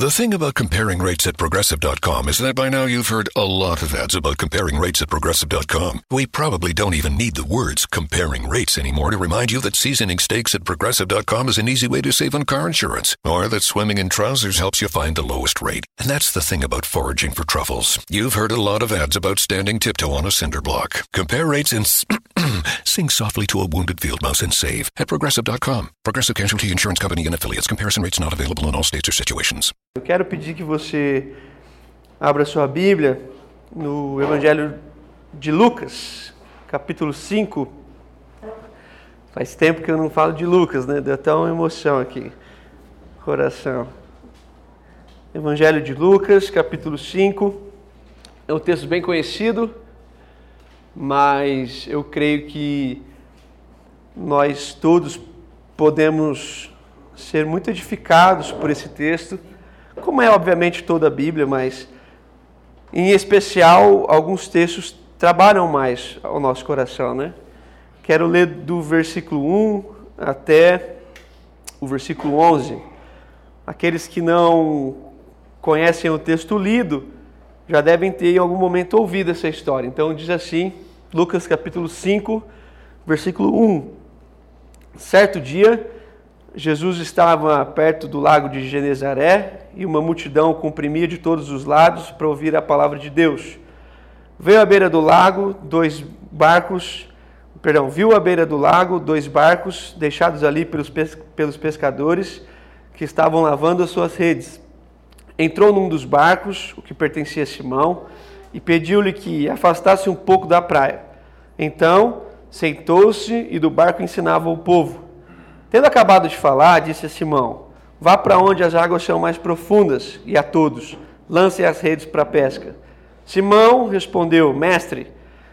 The thing about comparing rates at progressive.com is that by now you've heard a lot of ads about comparing rates at progressive.com. We probably don't even need the words comparing rates anymore to remind you that seasoning steaks at progressive.com is an easy way to save on car insurance, or that swimming in trousers helps you find the lowest rate. And that's the thing about foraging for truffles. You've heard a lot of ads about standing tiptoe on a cinder block. Compare rates and sing softly to a wounded field mouse and save at progressive.com. Progressive Casualty Insurance Company and affiliates. Comparison rates not available in all states or situations. Eu quero pedir que você abra sua Bíblia no Evangelho de Lucas, capítulo 5. Faz tempo que eu não falo de Lucas, né? Deu até uma emoção aqui. Coração. Evangelho de Lucas, capítulo 5. É um texto bem conhecido, mas eu creio que nós todos podemos ser muito edificados por esse texto, como é obviamente toda a Bíblia, mas em especial alguns textos trabalham mais ao nosso coração, né? Quero ler do versículo 1 até o versículo 11. Aqueles que não conhecem o texto lido já devem ter em algum momento ouvido essa história. Então diz assim, Lucas capítulo 5, versículo 1. Certo dia, Jesus estava perto do lago de Genezaré e uma multidão comprimia de todos os lados para ouvir a palavra de Deus. Veio à beira do lago dois barcos, perdão, viu à beira do lago dois barcos deixados ali pelos, pelos pescadores que estavam lavando as suas redes. Entrou num dos barcos, o que pertencia a Simão, e pediu-lhe que afastasse um pouco da praia. Então, sentou-se e do barco ensinava o povo. Tendo acabado de falar, disse a Simão: Vá para onde as águas são mais profundas, e a todos, lance as redes para a pesca. Simão respondeu: Mestre,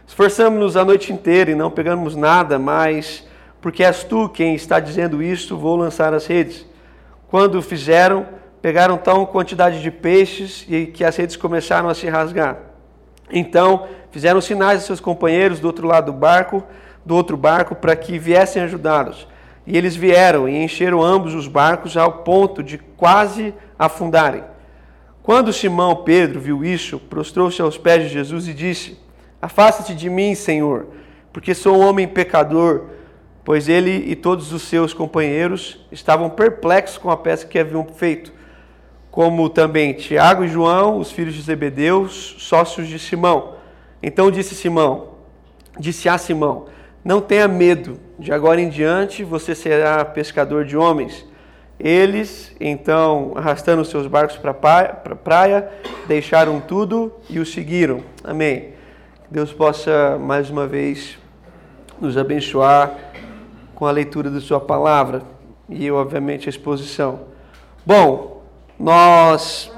esforçamos-nos a noite inteira e não pegamos nada, mas porque és tu quem está dizendo isto, vou lançar as redes. Quando fizeram, pegaram tão quantidade de peixes e que as redes começaram a se rasgar. Então fizeram sinais a seus companheiros do outro lado do barco, do outro barco, para que viessem ajudá-los. E eles vieram e encheram ambos os barcos ao ponto de quase afundarem. Quando Simão Pedro viu isso, prostrou-se aos pés de Jesus e disse: Afasta-te de mim, Senhor, porque sou um homem pecador. Pois ele e todos os seus companheiros estavam perplexos com a pesca que haviam feito, como também Tiago e João, os filhos de Zebedeu, sócios de Simão. Então disse Simão, disse a Simão: Não tenha medo, de agora em diante você será pescador de homens. Eles, então, arrastando seus barcos para a praia, deixaram tudo e o seguiram. Amém. Que Deus possa mais uma vez nos abençoar com a leitura da Sua palavra e, obviamente, a exposição. Bom, nós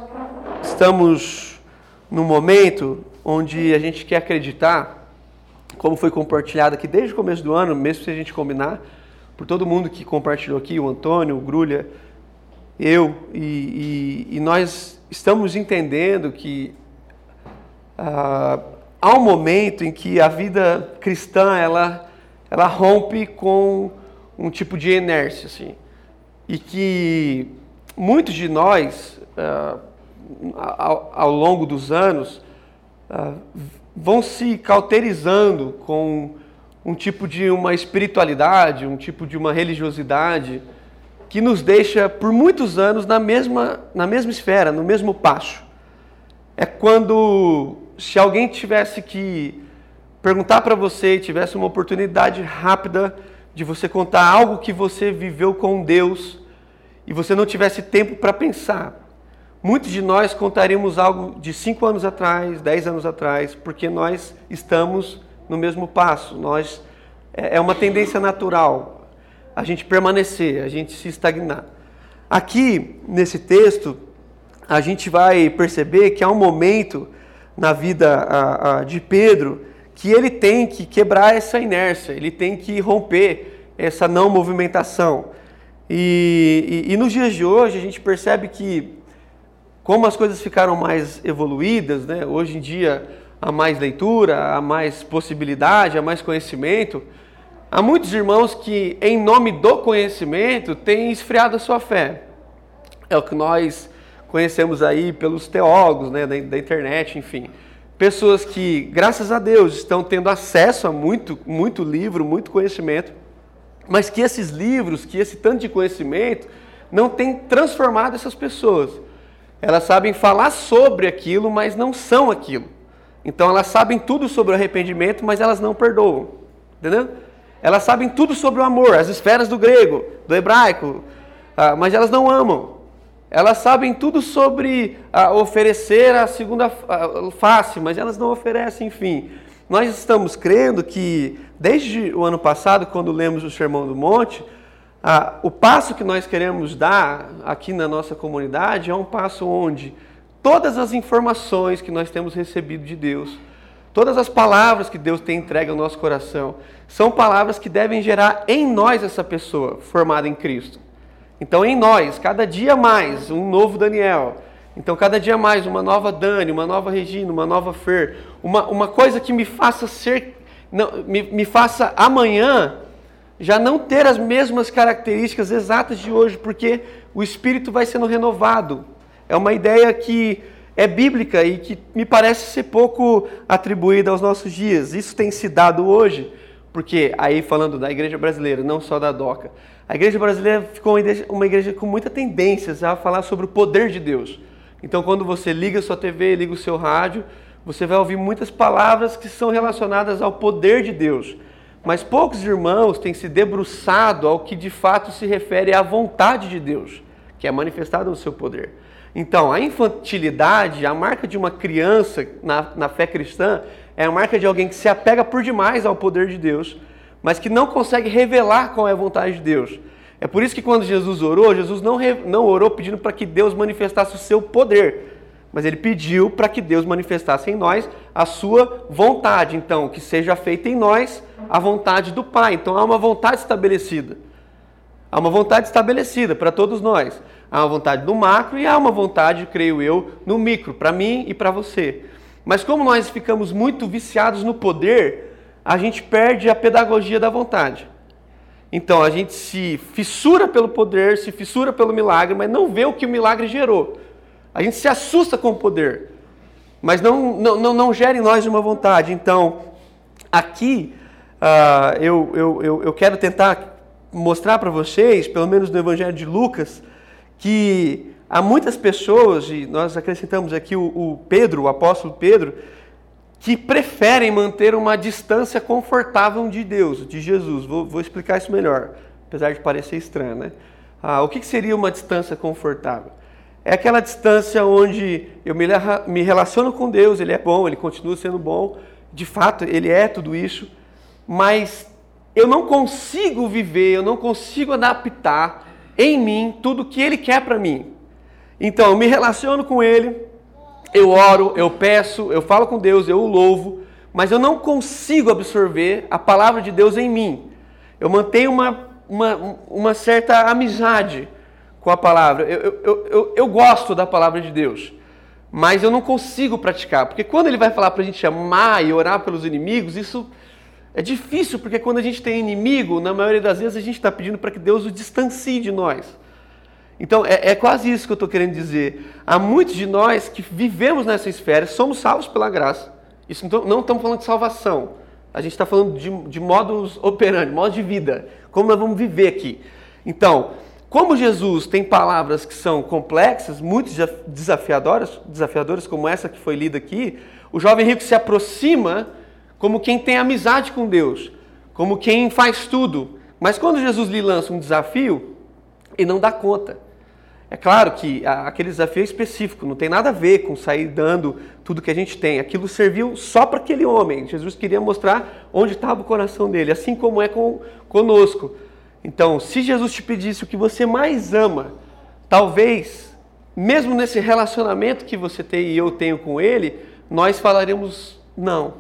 estamos num momento onde a gente quer acreditar, como foi compartilhado aqui desde o começo do ano, mesmo se a gente combinar, por todo mundo que compartilhou aqui, o Antônio, o Grulha, eu, e, e, e nós estamos entendendo que ah, há um momento em que a vida cristã ela, ela rompe com um tipo de inércia, assim, e que muitos de nós, ah, ao, ao, longo dos anos, ah, vão se cauterizando com um tipo de uma espiritualidade, um tipo de uma religiosidade que nos deixa por muitos anos na mesma, na mesma esfera, no mesmo passo. É quando se alguém tivesse que perguntar para você, tivesse uma oportunidade rápida de você contar algo que você viveu com Deus e você não tivesse tempo para pensar. Muitos de nós contaríamos algo de cinco anos atrás, dez anos atrás, porque nós estamos no mesmo passo. Nós é uma tendência natural a gente permanecer, a gente se estagnar. Aqui nesse texto a gente vai perceber que há um momento na vida de Pedro que ele tem que quebrar essa inércia, ele tem que romper essa não movimentação. E, e, e nos dias de hoje a gente percebe que como as coisas ficaram mais evoluídas, né? hoje em dia há mais leitura, há mais possibilidade, há mais conhecimento, há muitos irmãos que, em nome do conhecimento, têm esfriado a sua fé. É o que nós conhecemos aí pelos teólogos né, da, da internet, enfim. Pessoas que, graças a Deus, estão tendo acesso a muito, muito livro, muito conhecimento, mas que esses livros, que esse tanto de conhecimento, não tem transformado essas pessoas. Elas sabem falar sobre aquilo, mas não são aquilo. Então elas sabem tudo sobre o arrependimento, mas elas não perdoam. Entendeu? Elas sabem tudo sobre o amor, as esferas do grego, do hebraico, ah, mas elas não amam. Elas sabem tudo sobre ah, oferecer a segunda ah, face, mas elas não oferecem, enfim. Nós estamos crendo que, desde o ano passado, quando lemos o Sermão do Monte, o passo que nós queremos dar aqui na nossa comunidade é um passo onde todas as informações que nós temos recebido de Deus, todas as palavras que Deus tem entregue ao nosso coração, são palavras que devem gerar em nós essa pessoa formada em Cristo. Então, em nós, cada dia mais, um novo Daniel. Então, cada dia mais, uma nova Dani, uma nova Regina, uma nova Fer. Uma, uma coisa que me faça ser, não, me, me faça amanhã já não ter as mesmas características exatas de hoje, porque o espírito vai sendo renovado. É uma ideia que é bíblica e que me parece ser pouco atribuída aos nossos dias. Isso tem se dado hoje, porque aí falando da igreja brasileira, não só da DOCA, a igreja brasileira ficou uma igreja, uma igreja com muita tendência a falar sobre o poder de Deus. Então, quando você liga sua TV, liga o seu rádio, você vai ouvir muitas palavras que são relacionadas ao poder de Deus. Mas poucos irmãos têm se debruçado ao que de fato se refere à vontade de Deus, que é manifestada no seu poder. Então, a infantilidade, a marca de uma criança na, na fé cristã, é a marca de alguém que se apega por demais ao poder de Deus, mas que não consegue revelar qual é a vontade de Deus. É por isso que quando Jesus orou, Jesus não, não orou pedindo para que Deus manifestasse o seu poder, mas ele pediu para que Deus manifestasse em nós a sua vontade. Então, que seja feita em nós a vontade do Pai. Então, há uma vontade estabelecida. Há uma vontade estabelecida para todos nós. Há uma vontade no macro e há uma vontade, creio eu, no micro, para mim e para você. Mas como nós ficamos muito viciados no poder, a gente perde a pedagogia da vontade. Então, a gente se fissura pelo poder, se fissura pelo milagre, mas não vê o que o milagre gerou. A gente se assusta com o poder, mas não, não, não, não gera em nós uma vontade. Então, aqui, uh, eu, eu, eu, eu quero tentar mostrar para vocês, pelo menos no Evangelho de Lucas, que há muitas pessoas, e nós acrescentamos aqui o, o Pedro, o apóstolo Pedro, que preferem manter uma distância confortável de Deus, de Jesus. Vou, vou explicar isso melhor, apesar de parecer estranho, né? Ah, o que seria uma distância confortável? É aquela distância onde eu me, me relaciono com Deus, Ele é bom, Ele continua sendo bom, de fato, Ele é tudo isso, mas eu não consigo viver, eu não consigo adaptar em mim tudo que Ele quer para mim. Então, eu me relaciono com Ele, eu oro, eu peço, eu falo com Deus, eu o louvo, mas eu não consigo absorver a palavra de Deus em mim. Eu mantenho uma, uma, uma certa amizade com a palavra. Eu, eu, eu, eu gosto da palavra de Deus, mas eu não consigo praticar, porque quando ele vai falar para a gente amar e orar pelos inimigos, isso é difícil, porque quando a gente tem inimigo, na maioria das vezes a gente está pedindo para que Deus o distancie de nós. Então é, é quase isso que eu estou querendo dizer. Há muitos de nós que vivemos nessa esfera, somos salvos pela graça. Isso não, não estamos falando de salvação. A gente está falando de, de modus operandi, modo de vida. Como nós vamos viver aqui. Então, como Jesus tem palavras que são complexas, muito desafiadoras, desafiadoras como essa que foi lida aqui, o jovem rico se aproxima como quem tem amizade com Deus, como quem faz tudo. Mas quando Jesus lhe lança um desafio, ele não dá conta. É claro que aquele desafio é específico, não tem nada a ver com sair dando tudo que a gente tem. Aquilo serviu só para aquele homem. Jesus queria mostrar onde estava o coração dele, assim como é com, conosco. Então, se Jesus te pedisse o que você mais ama, talvez, mesmo nesse relacionamento que você tem e eu tenho com Ele, nós falaremos não.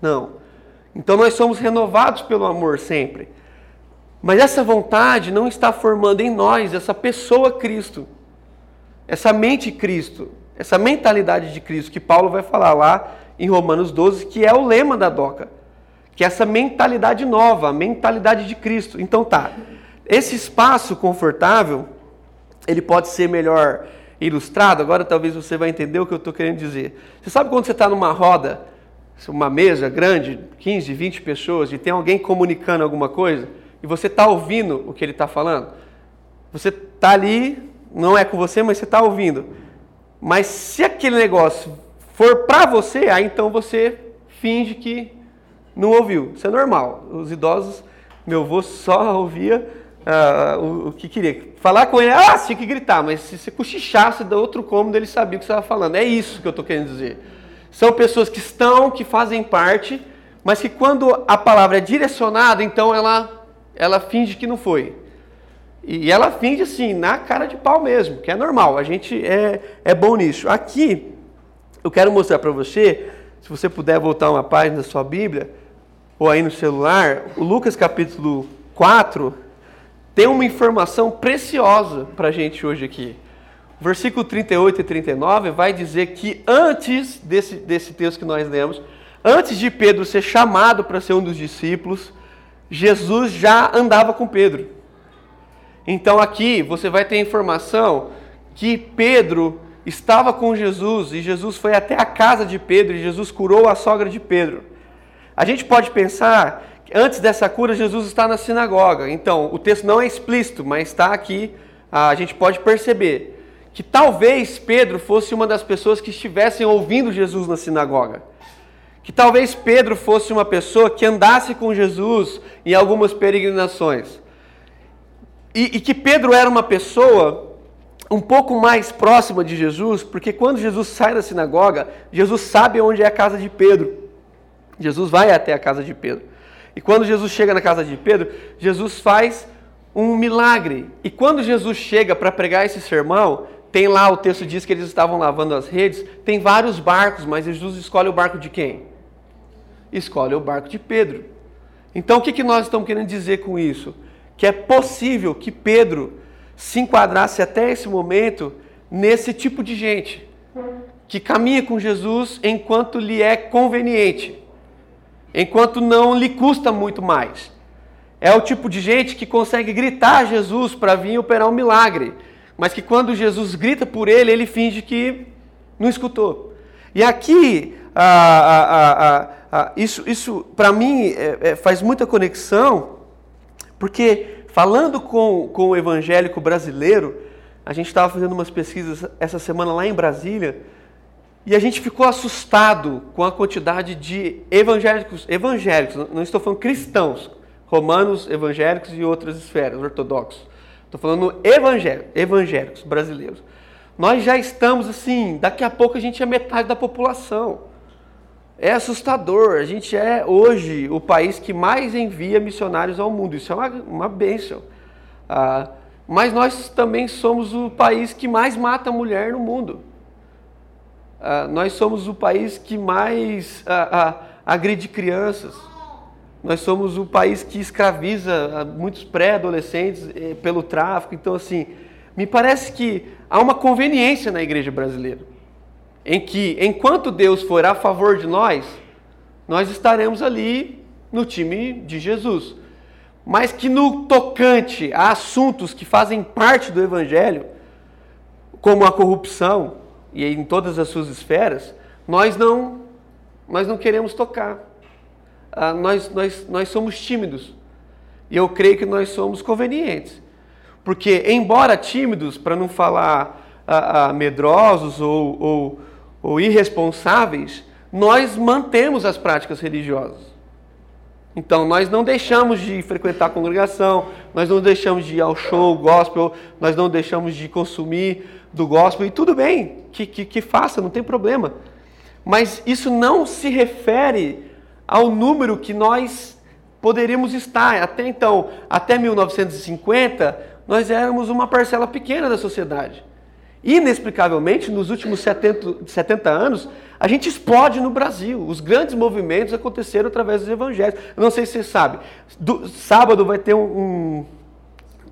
Não. Então, nós somos renovados pelo amor sempre. Mas essa vontade não está formando em nós essa pessoa Cristo, essa mente Cristo, essa mentalidade de Cristo que Paulo vai falar lá em Romanos 12, que é o lema da DOCA que é essa mentalidade nova, a mentalidade de Cristo. Então tá, esse espaço confortável, ele pode ser melhor ilustrado, agora talvez você vai entender o que eu estou querendo dizer. Você sabe quando você está numa roda, uma mesa grande, 15, 20 pessoas, e tem alguém comunicando alguma coisa, e você está ouvindo o que ele está falando? Você está ali, não é com você, mas você está ouvindo. Mas se aquele negócio for para você, aí então você finge que não ouviu. Isso é normal. Os idosos, meu avô só ouvia uh, o, o, que queria. Falar com ele, ah, tinha que gritar, mas se você cochichasse da outro cômodo, ele sabia o que você estava falando. É isso que eu estou querendo dizer. São pessoas que estão, que fazem parte, mas que quando a palavra é direcionada, então ela, ela finge que não foi. E ela finge assim, na cara de pau mesmo, que é normal, a gente é, é bom nisso. Aqui, eu quero mostrar para você, se você puder voltar uma página da sua Bíblia, ou aí no celular, o Lucas capítulo 4 tem uma informação preciosa para a gente hoje aqui. Versículo 38 e 39 vai dizer que antes desse, desse texto que nós lemos, antes de Pedro ser chamado para ser um dos discípulos, Jesus já andava com Pedro. Então aqui você vai ter informação que Pedro estava com Jesus e Jesus foi até a casa de Pedro e Jesus curou a sogra de Pedro. A gente pode pensar que antes dessa cura Jesus está na sinagoga. Então o texto não é explícito, mas está aqui, a gente pode perceber que talvez Pedro fosse uma das pessoas que estivessem ouvindo Jesus na sinagoga. Que talvez Pedro fosse uma pessoa que andasse com Jesus em algumas peregrinações. E, e que Pedro era uma pessoa um pouco mais próxima de Jesus, porque quando Jesus sai da sinagoga, Jesus sabe onde é a casa de Pedro. Jesus vai até a casa de Pedro. E quando Jesus chega na casa de Pedro, Jesus faz um milagre. E quando Jesus chega para pregar esse sermão, tem lá o texto diz que eles estavam lavando as redes, tem vários barcos, mas Jesus escolhe o barco de quem? Escolhe o barco de Pedro. Então o que, que nós estamos querendo dizer com isso? que é possível que Pedro se enquadrasse até esse momento nesse tipo de gente que caminha com Jesus enquanto lhe é conveniente, enquanto não lhe custa muito mais. É o tipo de gente que consegue gritar a Jesus para vir operar um milagre, mas que quando Jesus grita por ele, ele finge que não escutou. E aqui, ah, ah, ah, isso, isso para mim é, é, faz muita conexão porque falando com, com o evangélico brasileiro, a gente estava fazendo umas pesquisas essa semana lá em Brasília, e a gente ficou assustado com a quantidade de evangélicos, evangélicos, não estou falando cristãos, romanos, evangélicos e outras esferas, ortodoxos. Estou falando evangélicos, evangélicos brasileiros. Nós já estamos assim, daqui a pouco a gente é metade da população. É assustador. A gente é hoje o país que mais envia missionários ao mundo. Isso é uma, uma bênção. Ah, mas nós também somos o país que mais mata mulher no mundo. Ah, nós somos o país que mais ah, ah agride crianças. Nós somos o país que escraviza ah, muitos pré-adolescentes eh, pelo tráfico. Então, assim, me parece que há uma conveniência na igreja brasileira em que, enquanto Deus for a favor de nós, nós estaremos ali no time de Jesus. Mas que no tocante a assuntos que fazem parte do Evangelho, como a corrupção e em todas as suas esferas, nós não, nós não queremos tocar. Ah, nós, nós, nós somos tímidos. E eu creio que nós somos convenientes. Porque, embora tímidos, para não falar ah, ah, medrosos ou, ou ou irresponsáveis, nós mantemos as práticas religiosas. Então, nós não deixamos de frequentar a congregação, nós não deixamos de ir ao show gospel, nós não deixamos de consumir do gospel, e tudo bem, que, que, que faça, não tem problema. Mas isso não se refere ao número que nós poderíamos estar. Até então, até 1950, nós éramos uma parcela pequena da sociedade. Inexplicavelmente, nos últimos 70, 70 anos, a gente explode no Brasil. Os grandes movimentos aconteceram através dos evangelhos. Eu não sei se você sabe. Do, sábado vai ter um,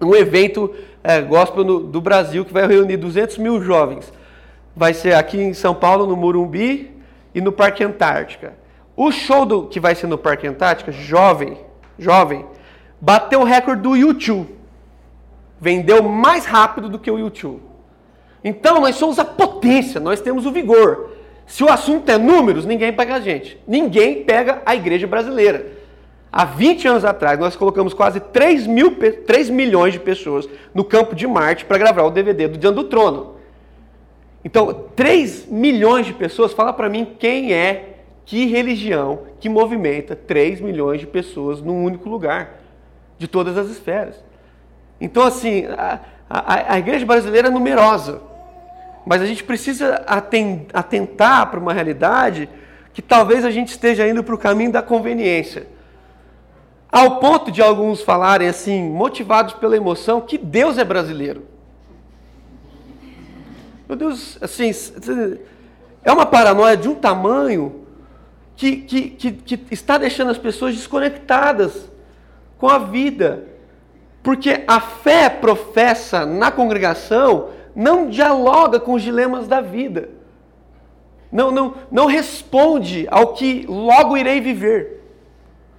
um, um evento é, gospel no, do Brasil que vai reunir 200 mil jovens. Vai ser aqui em São Paulo, no Murumbi e no Parque Antártica. O show do, que vai ser no Parque Antártica, jovem, jovem, bateu o recorde do YouTube. Vendeu mais rápido do que o YouTube. Então nós somos a potência, nós temos o vigor. Se o assunto é números, ninguém pega a gente. Ninguém pega a igreja brasileira. Há 20 anos atrás, nós colocamos quase 3, mil, 3 milhões de pessoas no campo de Marte para gravar o DVD do Diante do Trono. Então, 3 milhões de pessoas, fala para mim quem é, que religião que movimenta 3 milhões de pessoas num único lugar, de todas as esferas. Então, assim, a, a, a igreja brasileira é numerosa, mas a gente precisa atentar para uma realidade que talvez a gente esteja indo para o caminho da conveniência. Ao ponto de alguns falarem assim, motivados pela emoção, que Deus é brasileiro. Meu Deus, assim, é uma paranoia de um tamanho que, que, que, que está deixando as pessoas desconectadas com a vida. Porque a fé professa na congregação não dialoga com os dilemas da vida. Não, não, não responde ao que logo irei viver.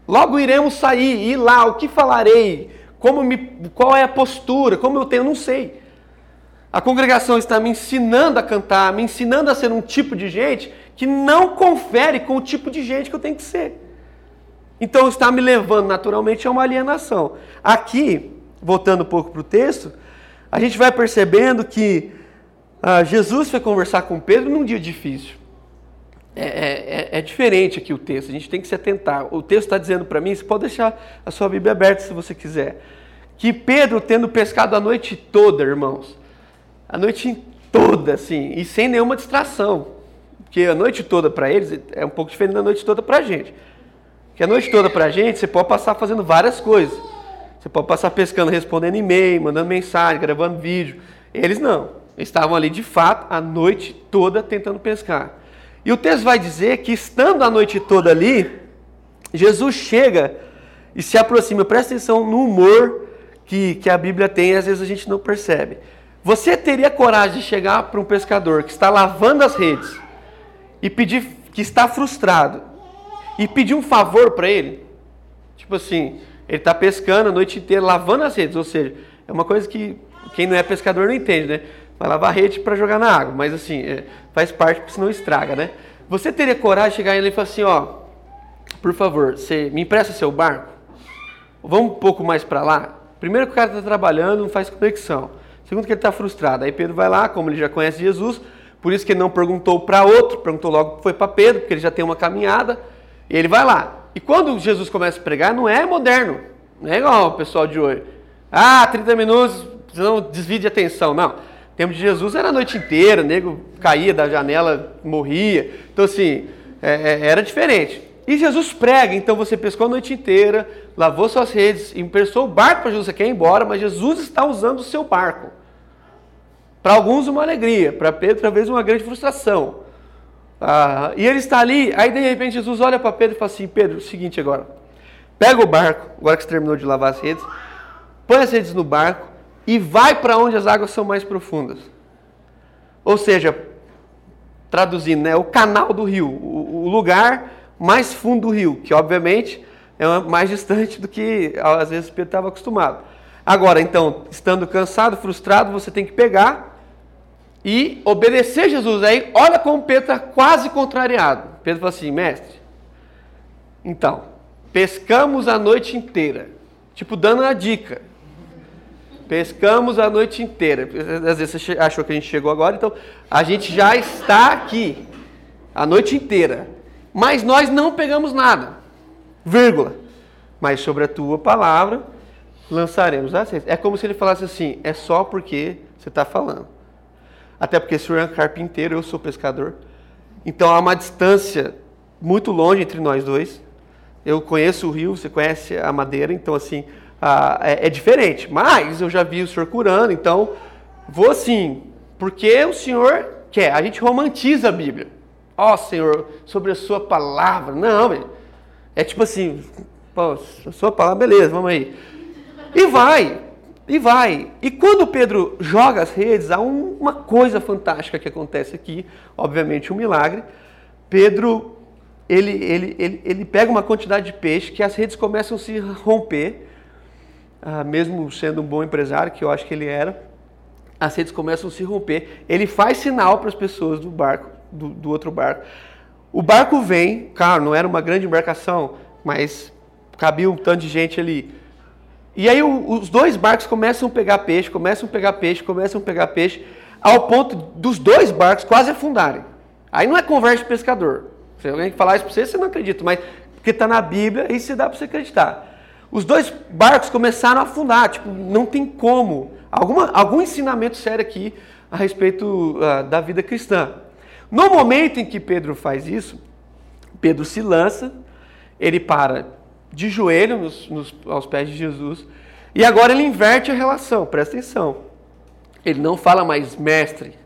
Logo iremos sair, ir lá, o que falarei, como me, qual é a postura, como eu tenho, não sei. A congregação está me ensinando a cantar, me ensinando a ser um tipo de gente que não confere com o tipo de gente que eu tenho que ser. Então está me levando naturalmente a uma alienação. Aqui, voltando um pouco para o texto, a gente vai percebendo que ah, Jesus foi conversar com Pedro num dia difícil. É, é, é, é diferente aqui o texto, a gente tem que se atentar. O texto está dizendo para mim, você pode deixar a sua Bíblia aberta se você quiser, que Pedro, tendo pescado a noite toda, irmãos, a noite toda, assim, e sem nenhuma distração. Porque a noite toda para eles é um pouco diferente da noite toda para a gente. Porque a noite toda para a gente, você pode passar fazendo várias coisas. Você pode passar pescando, respondendo e-mail, mandando mensagem, gravando vídeo. Eles não. Eles estavam ali de fato a noite toda tentando pescar. E o texto vai dizer que estando a noite toda ali, Jesus chega e se aproxima. Presta atenção no humor que, que a Bíblia tem às vezes a gente não percebe. Você teria coragem de chegar para um pescador que está lavando as redes e pedir que está frustrado e pedir um favor para ele? Tipo assim, ele está pescando a noite inteira, lavando as redes, ou seja, é uma coisa que quem não é pescador não entende, né? Vai lavar rede para jogar na água, mas assim, é, faz parte porque senão estraga, né? Você teria coragem de chegar ele e falar assim, ó, por favor, você me empresta seu barco? Vamos um pouco mais para lá? Primeiro que o cara está trabalhando, não faz conexão. Segundo que ele está frustrado. Aí Pedro vai lá, como ele já conhece Jesus, por isso que ele não perguntou para outro, perguntou logo foi para Pedro, porque ele já tem uma caminhada, e ele vai lá. E quando Jesus começa a pregar, não é moderno, não é igual o pessoal de hoje. Ah, 30 minutos, não desvie de atenção. Não. O tempo de Jesus era a noite inteira, o nego caía da janela, morria. Então, assim, é, é, era diferente. E Jesus prega, então você pescou a noite inteira, lavou suas redes, emprestou o barco para Jesus, você quer ir embora, mas Jesus está usando o seu barco. Para alguns, uma alegria, para Pedro, talvez, uma grande frustração. Ah, e ele está ali, aí de repente Jesus olha para Pedro e fala assim: Pedro, o seguinte agora, pega o barco, agora que você terminou de lavar as redes, põe as redes no barco e vai para onde as águas são mais profundas. Ou seja, traduzindo, né, o canal do rio, o, o lugar mais fundo do rio, que obviamente é mais distante do que às vezes Pedro estava acostumado. Agora, então, estando cansado, frustrado, você tem que pegar e obedecer Jesus. Aí, olha como Pedro está quase contrariado. Pedro fala assim, mestre, então, pescamos a noite inteira. Tipo, dando a dica. Pescamos a noite inteira. Às vezes você achou que a gente chegou agora, então a gente já está aqui a noite inteira. Mas nós não pegamos nada. Vírgula. Mas sobre a tua palavra lançaremos as. É como se ele falasse assim: é só porque você está falando. Até porque o senhor é carpinteiro, eu sou pescador. Então há uma distância muito longe entre nós dois. Eu conheço o rio, você conhece a madeira, então assim, é, é, diferente. Mas eu já vi o senhor curando, então vou assim, porque o senhor quer. A gente romantiza a Bíblia. Ó oh, Senhor, sobre a sua palavra. Não, é tipo assim, a sua palavra, beleza, vamos aí. E vai. E vai. E quando Pedro joga as redes, há um, uma coisa fantástica que acontece aqui, obviamente um milagre. Pedro, ele, ele, ele, ele pega uma quantidade de peixe que as redes começam a se romper, ah, mesmo sendo um bom empresário, que eu acho que ele era. as redes começam a se romper. Ele faz sinal para as pessoas do barco, do, do outro barco. O barco vem, claro, não era uma grande embarcação, mas cabia um tanto de gente ali. E aí o, os dois barcos começam a pegar peixe, começam a pegar peixe, começam a pegar peixe, ao ponto dos dois barcos quase afundarem. Aí não é conversa de pescador. Se alguém falar isso para você, você não acredita, mas porque está na Bíblia, e se dá para você acreditar. Os dois barcos começaram a afundar, tipo, não tem como. Alguma, algum ensinamento sério aqui a respeito uh, da vida cristã. No momento em que Pedro faz isso, Pedro se lança, ele para de joelho nos, nos, aos pés de Jesus, e agora ele inverte a relação, presta atenção. Ele não fala mais, mestre,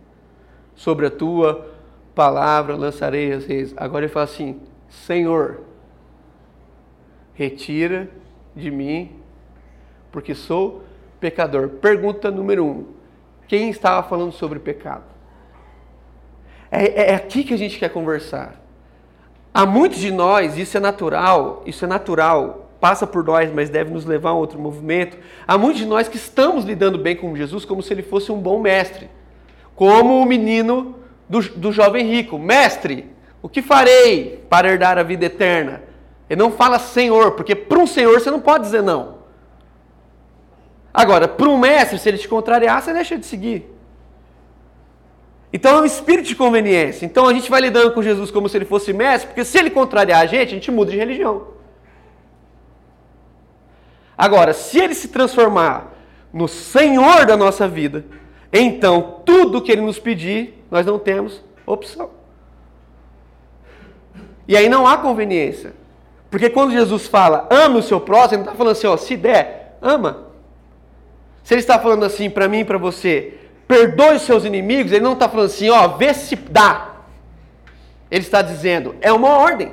sobre a tua palavra lançarei as reis. Agora ele fala assim, Senhor, retira de mim, porque sou pecador. Pergunta número um: quem estava falando sobre pecado? É, é aqui que a gente quer conversar. Há muitos de nós, isso é natural, isso é natural, passa por nós, mas deve nos levar a outro movimento. Há muitos de nós que estamos lidando bem com Jesus como se ele fosse um bom mestre. Como o menino do, do jovem rico: Mestre, o que farei para herdar a vida eterna? Ele não fala Senhor, porque para um Senhor você não pode dizer não. Agora, para um mestre, se ele te contrariar, você deixa de seguir. Então é um espírito de conveniência. Então a gente vai lidando com Jesus como se ele fosse mestre, porque se ele contrariar a gente, a gente muda de religião. Agora, se ele se transformar no Senhor da nossa vida, então tudo que ele nos pedir, nós não temos opção. E aí não há conveniência. Porque quando Jesus fala, ame o seu próximo, ele não está falando assim, ó, se der, ama. Se ele está falando assim para mim e para você, perdoe seus inimigos, ele não está falando assim, ó, vê se dá. Ele está dizendo, é uma ordem.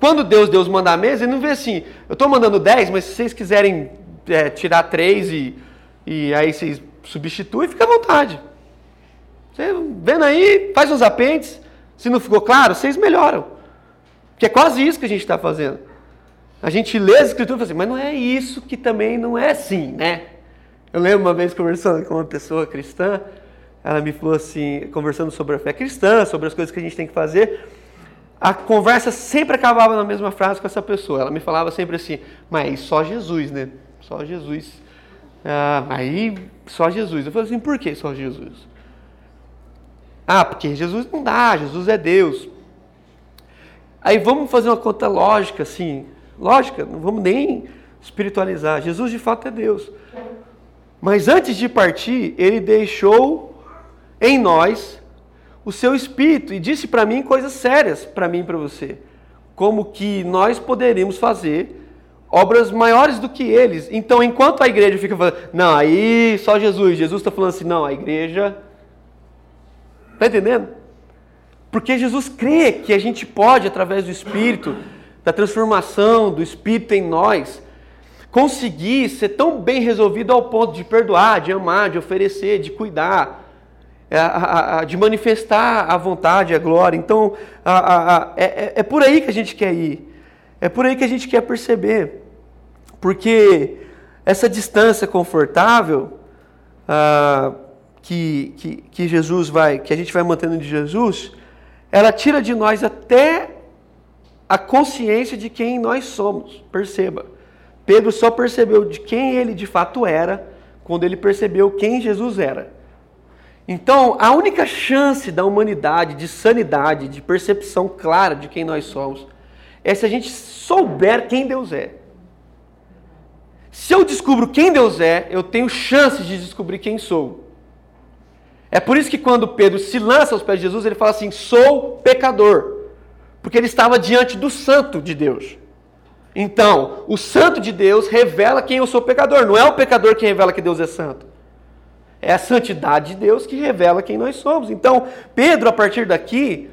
Quando Deus deu os mandamentos, ele não vê assim, eu estou mandando 10, mas se vocês quiserem é, tirar 3 e, e aí vocês substituem, fica à vontade. Você vendo aí, faz uns apêndices, se não ficou claro, vocês melhoram. Porque é quase isso que a gente está fazendo. A gente lê as escrituras e fala assim, mas não é isso que também não é assim, né? Eu lembro uma vez conversando com uma pessoa cristã, ela me falou assim, conversando sobre a fé cristã, sobre as coisas que a gente tem que fazer. A conversa sempre acabava na mesma frase com essa pessoa. Ela me falava sempre assim, mas só Jesus, né? Só Jesus. Ah, aí, só Jesus. Eu falei assim, por que só Jesus? Ah, porque Jesus não dá, Jesus é Deus. Aí vamos fazer uma conta lógica, assim. Lógica, não vamos nem espiritualizar. Jesus de fato é Deus. Mas antes de partir, ele deixou em nós o seu espírito e disse para mim coisas sérias para mim e para você, como que nós poderíamos fazer obras maiores do que eles. Então, enquanto a igreja fica falando, não, aí só Jesus, Jesus está falando assim, não, a igreja. Está entendendo? Porque Jesus crê que a gente pode, através do Espírito, da transformação do Espírito em nós, conseguir ser tão bem resolvido ao ponto de perdoar, de amar, de oferecer, de cuidar, de manifestar a vontade, a glória. Então, é, é, é por aí que a gente quer ir. É por aí que a gente quer perceber. Porque essa distância confortável ah, que, que, que Jesus vai, que a gente vai mantendo de Jesus, ela tira de nós até a consciência de quem nós somos. Perceba. Pedro só percebeu de quem ele de fato era quando ele percebeu quem Jesus era. Então, a única chance da humanidade de sanidade, de percepção clara de quem nós somos, é se a gente souber quem Deus é. Se eu descubro quem Deus é, eu tenho chances de descobrir quem sou. É por isso que quando Pedro se lança aos pés de Jesus, ele fala assim: sou pecador. Porque ele estava diante do santo de Deus. Então, o santo de Deus revela quem eu sou pecador. Não é o pecador que revela que Deus é santo. É a santidade de Deus que revela quem nós somos. Então, Pedro, a partir daqui,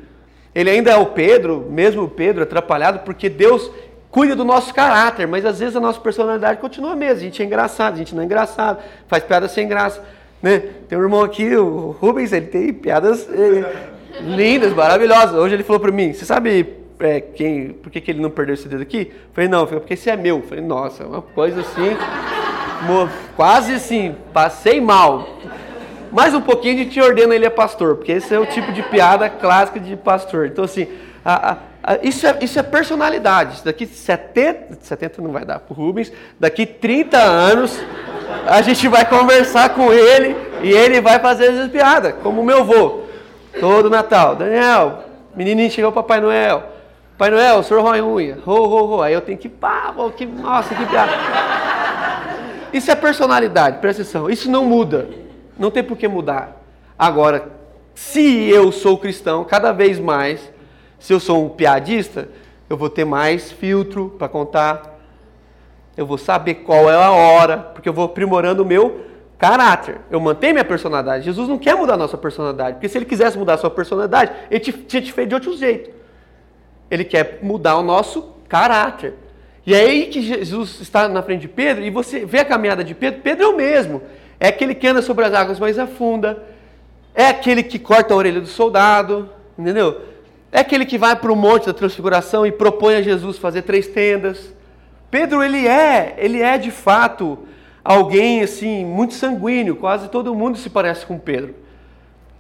ele ainda é o Pedro, mesmo o Pedro, atrapalhado, porque Deus cuida do nosso caráter, mas às vezes a nossa personalidade continua a mesma. A gente é engraçado, a gente não é engraçado, faz piada sem graça. Né? Tem um irmão aqui, o Rubens, ele tem piadas eh, lindas, maravilhosas. Hoje ele falou para mim, você sabe é, quem, por que, que ele não perdeu esse dedo aqui? Falei, não, porque esse é meu. Eu falei, nossa, uma coisa assim, quase assim, passei mal. mais um pouquinho a gente ordena ele a pastor, porque esse é o tipo de piada clássica de pastor. Então, assim, a, a, a, isso, é, isso é personalidade. Daqui 70, 70 não vai dar para o Rubens, daqui 30 anos a gente vai conversar com ele e ele vai fazer as piadas, como o meu avô. Todo Natal. Daniel, menininho chegou o Papai Noel. Pai Noel, o senhor rói unha. Ho, ho, ho. Aí eu tenho que, pá, que, nossa, que piada. Isso é personalidade, presta atenção. Isso não muda. Não tem por que mudar. Agora, se eu sou cristão, cada vez mais, se eu sou um piadista, eu vou ter mais filtro para contar. Eu vou saber qual é a hora, porque eu vou aprimorando o meu caráter. Eu mantenho minha personalidade. Jesus não quer mudar a nossa personalidade, porque se ele quisesse mudar a sua personalidade, ele tinha te feito de outro jeito. Ele quer mudar o nosso caráter. E é aí que Jesus está na frente de Pedro e você vê a caminhada de Pedro. Pedro é o mesmo. É aquele que anda sobre as águas, mas afunda. É aquele que corta a orelha do soldado, entendeu? É aquele que vai para o monte da transfiguração e propõe a Jesus fazer três tendas. Pedro, ele é, ele é de fato alguém assim, muito sanguíneo, quase todo mundo se parece com Pedro.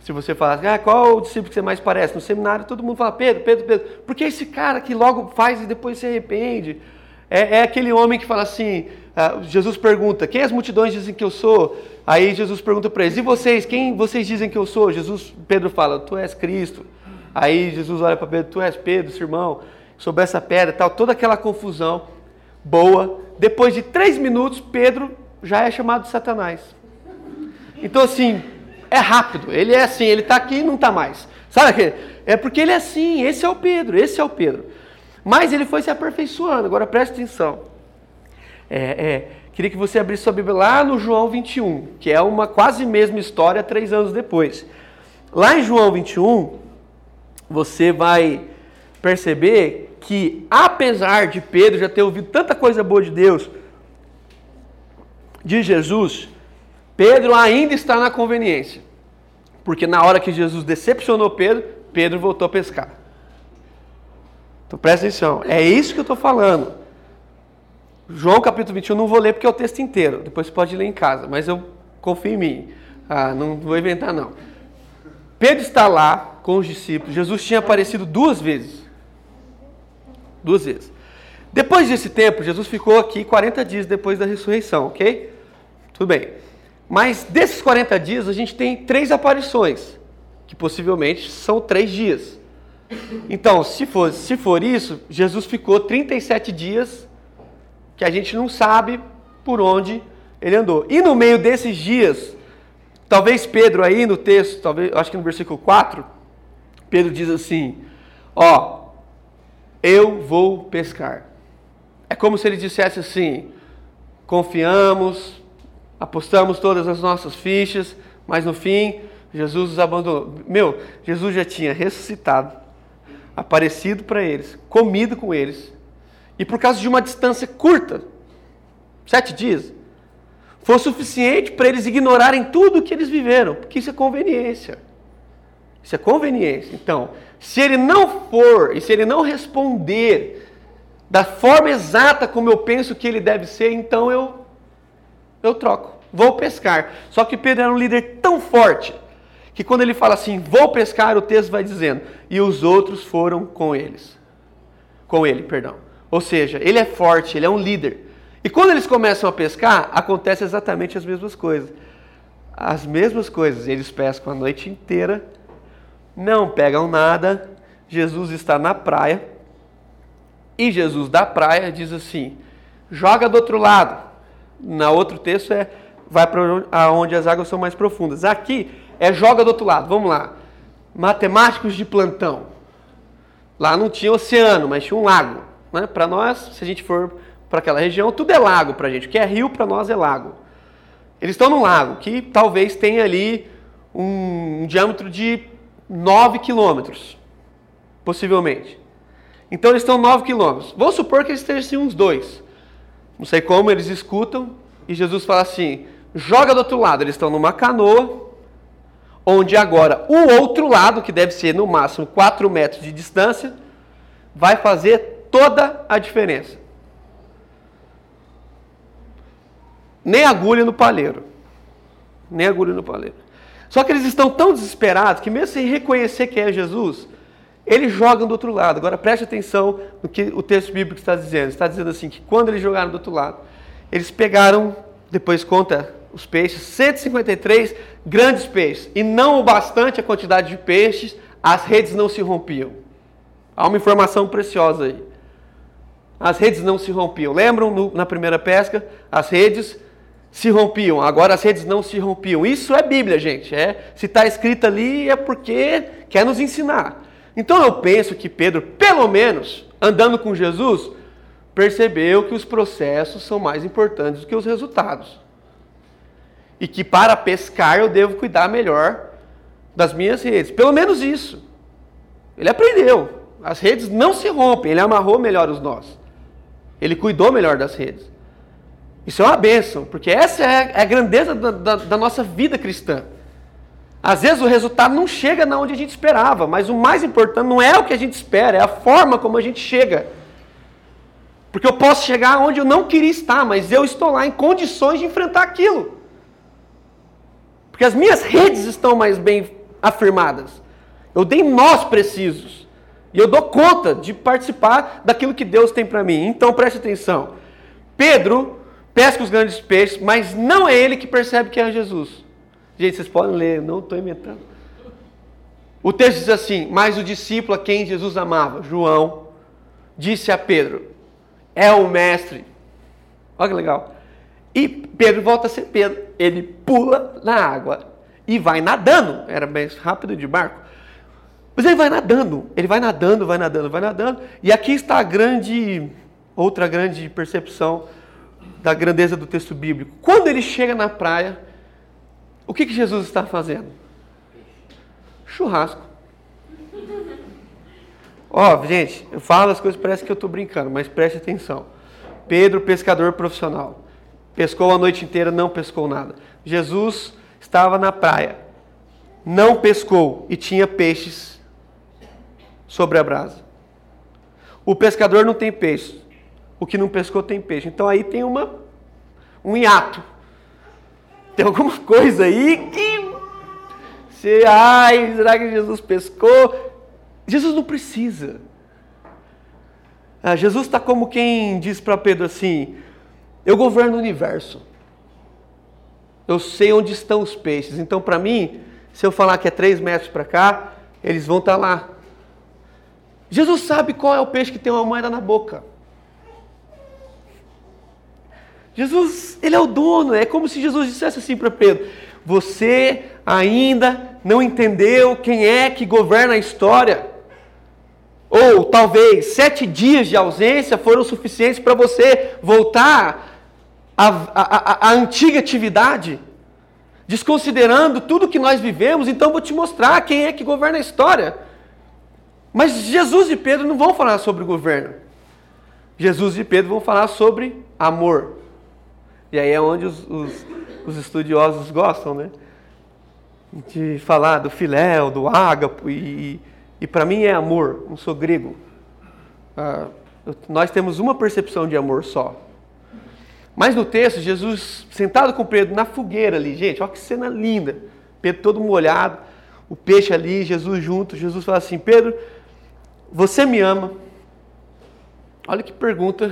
Se você falar, ah, qual o discípulo que você mais parece? No seminário todo mundo fala Pedro, Pedro, Pedro. Porque esse cara que logo faz e depois se arrepende. É, é aquele homem que fala assim, ah, Jesus pergunta, quem as multidões dizem que eu sou? Aí Jesus pergunta para eles, e vocês, quem vocês dizem que eu sou? Jesus, Pedro fala, tu és Cristo. Aí Jesus olha para Pedro, tu és Pedro, seu irmão, sobre essa pedra tal, toda aquela confusão boa. Depois de três minutos, Pedro já é chamado de Satanás. Então, assim, é rápido. Ele é assim, ele está aqui e não está mais. Sabe? É porque ele é assim. Esse é o Pedro, esse é o Pedro. Mas ele foi se aperfeiçoando. Agora preste atenção. É, é, queria que você abrisse sua Bíblia lá no João 21, que é uma quase mesma história três anos depois. Lá em João 21, você vai perceber que, apesar de Pedro já ter ouvido tanta coisa boa de Deus, de Jesus, Pedro ainda está na conveniência. Porque na hora que Jesus decepcionou Pedro, Pedro voltou a pescar. Então presta atenção, é isso que eu estou falando. João capítulo 21, não vou ler porque é o texto inteiro, depois você pode ler em casa, mas eu confio em mim. Ah, não vou inventar não. Pedro está lá com os discípulos, Jesus tinha aparecido duas vezes. Duas vezes. Depois desse tempo, Jesus ficou aqui 40 dias depois da ressurreição, ok? Tudo bem. Mas desses 40 dias, a gente tem três aparições, que possivelmente são três dias. Então, se for, se for isso, Jesus ficou 37 dias que a gente não sabe por onde ele andou. E no meio desses dias, talvez Pedro aí no texto, talvez, acho que no versículo 4, Pedro diz assim: Ó, eu vou pescar. É como se ele dissesse assim: confiamos, apostamos todas as nossas fichas, mas no fim, Jesus os abandonou. Meu, Jesus já tinha ressuscitado, aparecido para eles, comido com eles, e por causa de uma distância curta, sete dias, foi suficiente para eles ignorarem tudo o que eles viveram, porque isso é conveniência. Isso é conveniência. Então, se ele não for e se ele não responder da forma exata como eu penso que ele deve ser, então eu eu troco, vou pescar. Só que Pedro era um líder tão forte que quando ele fala assim, vou pescar, o texto vai dizendo, e os outros foram com eles. Com ele, perdão. Ou seja, ele é forte, ele é um líder. E quando eles começam a pescar, acontece exatamente as mesmas coisas. As mesmas coisas. Eles pescam a noite inteira, não pegam nada. Jesus está na praia. E Jesus da praia diz assim: joga do outro lado. Na outro texto é vai para onde as águas são mais profundas. Aqui é joga do outro lado. Vamos lá. Matemáticos de plantão. Lá não tinha oceano, mas tinha um lago. Né? Para nós, se a gente for para aquela região, tudo é lago para a gente. O que é rio, para nós é lago. Eles estão num lago que talvez tenha ali um, um diâmetro de 9 quilômetros, possivelmente. Então eles estão 9 quilômetros. Vou supor que eles estejam assim, uns dois. Não sei como, eles escutam e Jesus fala assim: joga do outro lado. Eles estão numa canoa, onde agora o outro lado, que deve ser no máximo 4 metros de distância, vai fazer toda a diferença. Nem agulha no palheiro. Nem agulha no palheiro. Só que eles estão tão desesperados que, mesmo sem reconhecer quem é Jesus, eles jogam do outro lado. Agora preste atenção no que o texto bíblico está dizendo. Está dizendo assim: que quando eles jogaram do outro lado, eles pegaram, depois conta os peixes, 153 grandes peixes. E não o bastante a quantidade de peixes, as redes não se rompiam. Há uma informação preciosa aí. As redes não se rompiam. Lembram no, na primeira pesca? As redes se rompiam, agora as redes não se rompiam. Isso é Bíblia, gente. É, se está escrito ali é porque quer nos ensinar. Então eu penso que Pedro, pelo menos, andando com Jesus, percebeu que os processos são mais importantes do que os resultados. E que para pescar eu devo cuidar melhor das minhas redes. Pelo menos isso. Ele aprendeu. As redes não se rompem, ele amarrou melhor os nós. Ele cuidou melhor das redes. Isso é uma bênção, porque essa é a grandeza da, da, da nossa vida cristã. Às vezes o resultado não chega na onde a gente esperava, mas o mais importante não é o que a gente espera, é a forma como a gente chega. Porque eu posso chegar onde eu não queria estar, mas eu estou lá em condições de enfrentar aquilo. Porque as minhas redes estão mais bem afirmadas. Eu dei nós precisos. E eu dou conta de participar daquilo que Deus tem para mim. Então preste atenção. Pedro pesca os grandes peixes, mas não é ele que percebe que é Jesus. Gente, vocês podem ler, não estou inventando. O texto diz assim: Mas o discípulo a quem Jesus amava, João, disse a Pedro: É o mestre. Olha que legal. E Pedro volta a ser Pedro. Ele pula na água e vai nadando. Era mais rápido de barco. Mas ele vai nadando, ele vai nadando, vai nadando, vai nadando. E aqui está a grande, outra grande percepção da grandeza do texto bíblico. Quando ele chega na praia, o que, que Jesus está fazendo? Churrasco. Ó, oh, gente, eu falo as coisas, parece que eu estou brincando, mas preste atenção. Pedro, pescador profissional, pescou a noite inteira, não pescou nada. Jesus estava na praia, não pescou e tinha peixes sobre a brasa. O pescador não tem peixe, o que não pescou tem peixe. Então aí tem uma, um hiato. Tem alguma coisa aí que. Você, ai, será que Jesus pescou? Jesus não precisa. Ah, Jesus está como quem diz para Pedro assim: Eu governo o universo. Eu sei onde estão os peixes. Então, para mim, se eu falar que é três metros para cá, eles vão estar tá lá. Jesus sabe qual é o peixe que tem uma moeda na boca. Jesus, ele é o dono. É como se Jesus dissesse assim para Pedro: Você ainda não entendeu quem é que governa a história? Ou talvez sete dias de ausência foram suficientes para você voltar à, à, à antiga atividade, desconsiderando tudo que nós vivemos. Então vou te mostrar quem é que governa a história. Mas Jesus e Pedro não vão falar sobre governo. Jesus e Pedro vão falar sobre amor. E aí é onde os, os, os estudiosos gostam, né? De falar do filéu, do ágapo, e, e para mim é amor, não sou grego. Ah, nós temos uma percepção de amor só. Mas no texto, Jesus sentado com Pedro na fogueira ali, gente, olha que cena linda. Pedro todo molhado, o peixe ali, Jesus junto. Jesus fala assim: Pedro, você me ama? Olha que pergunta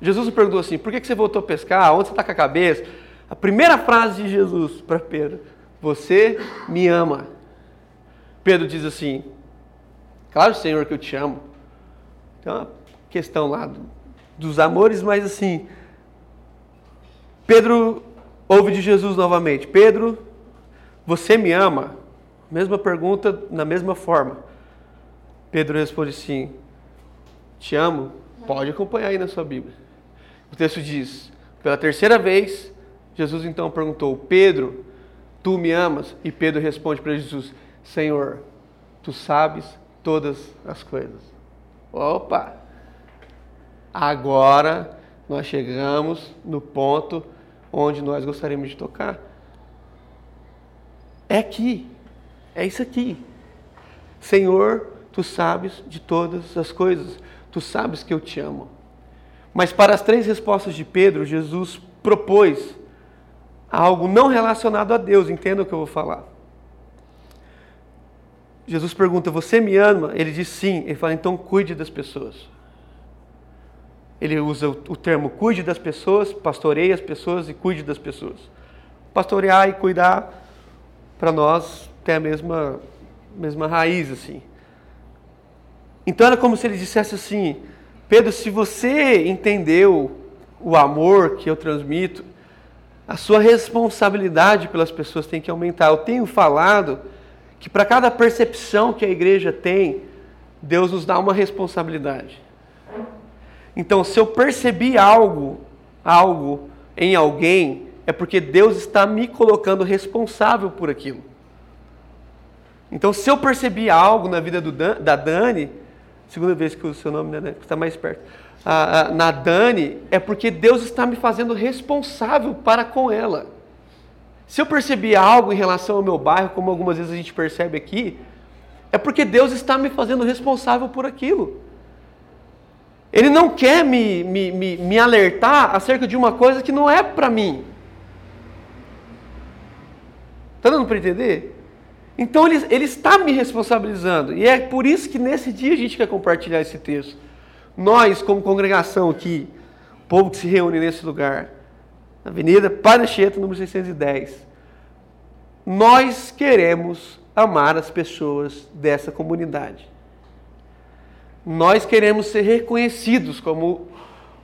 Jesus perguntou assim: por que você voltou a pescar? Onde você está com a cabeça? A primeira frase de Jesus para Pedro: Você me ama. Pedro diz assim: Claro, Senhor, que eu te amo. Tem uma questão lá dos amores, mas assim. Pedro ouve de Jesus novamente: Pedro, você me ama? Mesma pergunta, na mesma forma. Pedro responde assim: Te amo. Pode acompanhar aí na sua Bíblia. O texto diz: pela terceira vez, Jesus então perguntou: Pedro, tu me amas? E Pedro responde para Jesus: Senhor, tu sabes todas as coisas. Opa! Agora nós chegamos no ponto onde nós gostaríamos de tocar. É aqui, é isso aqui. Senhor, tu sabes de todas as coisas, tu sabes que eu te amo. Mas para as três respostas de Pedro, Jesus propôs algo não relacionado a Deus, entenda o que eu vou falar. Jesus pergunta: Você me ama? Ele diz sim. Ele fala: Então cuide das pessoas. Ele usa o termo cuide das pessoas, pastoreie as pessoas e cuide das pessoas. Pastorear e cuidar, para nós, tem a mesma, mesma raiz, assim. Então era como se ele dissesse assim: Pedro, se você entendeu o amor que eu transmito, a sua responsabilidade pelas pessoas tem que aumentar. Eu tenho falado que para cada percepção que a igreja tem, Deus nos dá uma responsabilidade. Então, se eu percebi algo, algo em alguém, é porque Deus está me colocando responsável por aquilo. Então, se eu percebi algo na vida Dan, da Dani, segunda vez que o seu nome né, está mais perto, na Dani, é porque Deus está me fazendo responsável para com ela. Se eu percebi algo em relação ao meu bairro, como algumas vezes a gente percebe aqui, é porque Deus está me fazendo responsável por aquilo. Ele não quer me, me, me, me alertar acerca de uma coisa que não é para mim. Está dando para entender? Então ele, ele está me responsabilizando. E é por isso que nesse dia a gente quer compartilhar esse texto. Nós, como congregação aqui, povo que se reúne nesse lugar, Avenida Panacheta, número 610. Nós queremos amar as pessoas dessa comunidade. Nós queremos ser reconhecidos como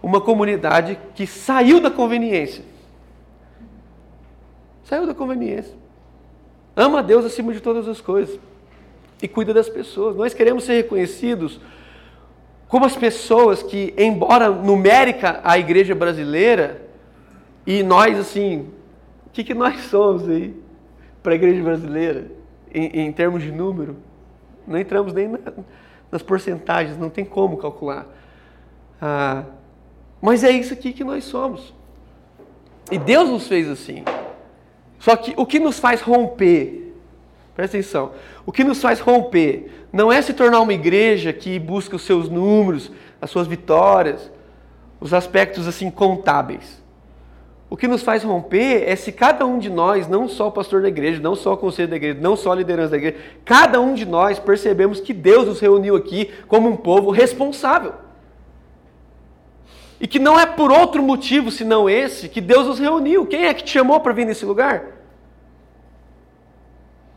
uma comunidade que saiu da conveniência. Saiu da conveniência. Ama a Deus acima de todas as coisas e cuida das pessoas. Nós queremos ser reconhecidos como as pessoas que, embora numérica a igreja brasileira, e nós, assim, o que, que nós somos aí para a igreja brasileira, em, em, termos de número? Não entramos nem na, nas porcentagens, não tem como calcular. Ah, mas é isso aqui que nós somos. E Deus nos fez assim. Só que o que nos faz romper, presta atenção, o que nos faz romper não é se tornar uma igreja que busca os seus números, as suas vitórias, os aspectos assim contábeis. O que nos faz romper é se cada um de nós, não só o pastor da igreja, não só o conselho da igreja, não só a liderança da igreja, cada um de nós percebemos que Deus nos reuniu aqui como um povo responsável. E que não é por outro motivo senão esse que Deus nos reuniu. Quem é que te chamou para vir nesse lugar?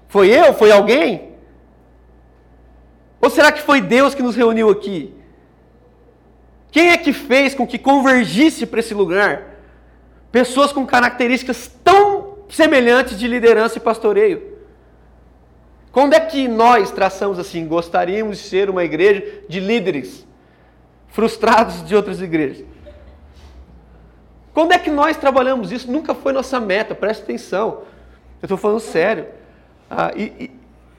Foi eu? Foi alguém? Ou será que foi Deus que nos reuniu aqui? Quem é que fez com que convergisse para esse lugar? Pessoas com características tão semelhantes de liderança e pastoreio. Quando é que nós traçamos assim, gostaríamos de ser uma igreja de líderes frustrados de outras igrejas? Quando é que nós trabalhamos isso? Nunca foi nossa meta, preste atenção. Eu estou falando sério. Ah, e, e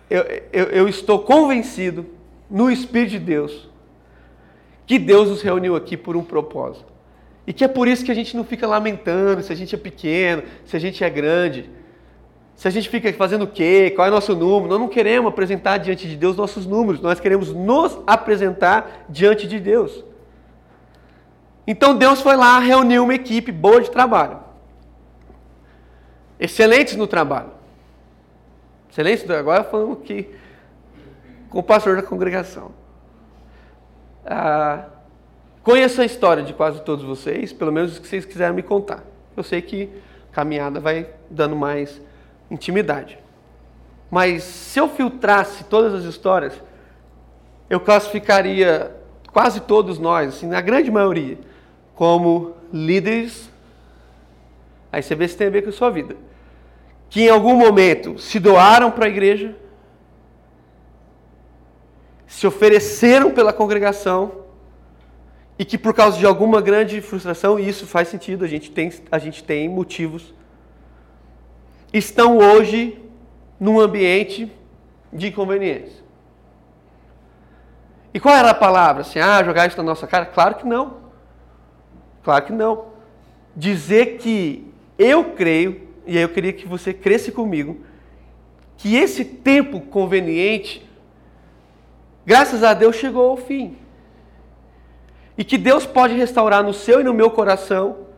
eu, eu, eu estou convencido, no Espírito de Deus, que Deus nos reuniu aqui por um propósito. E que é por isso que a gente não fica lamentando se a gente é pequeno, se a gente é grande. Se a gente fica fazendo o quê? Qual é o nosso número? Nós não queremos apresentar diante de Deus nossos números, nós queremos nos apresentar diante de Deus. Então Deus foi lá, reuniu uma equipe boa de trabalho. Excelentes no trabalho. Excelentes, agora falando aqui com o pastor da congregação. Ah, Conheço a história de quase todos vocês, pelo menos os que vocês quiserem me contar. Eu sei que a caminhada vai dando mais intimidade. Mas se eu filtrasse todas as histórias, eu classificaria quase todos nós, assim, na grande maioria, como líderes. Aí você vê se tem a ver com a sua vida. Que em algum momento se doaram para a igreja, se ofereceram pela congregação e que por causa de alguma grande frustração, e isso faz sentido, a gente tem, a gente tem motivos, estão hoje num ambiente de inconveniência. E qual era a palavra? Assim, ah, jogar isso na nossa cara? Claro que não. Claro que não. Dizer que eu creio, e eu queria que você cresce comigo, que esse tempo conveniente, graças a Deus, chegou ao fim. E que Deus pode restaurar no seu e no meu coração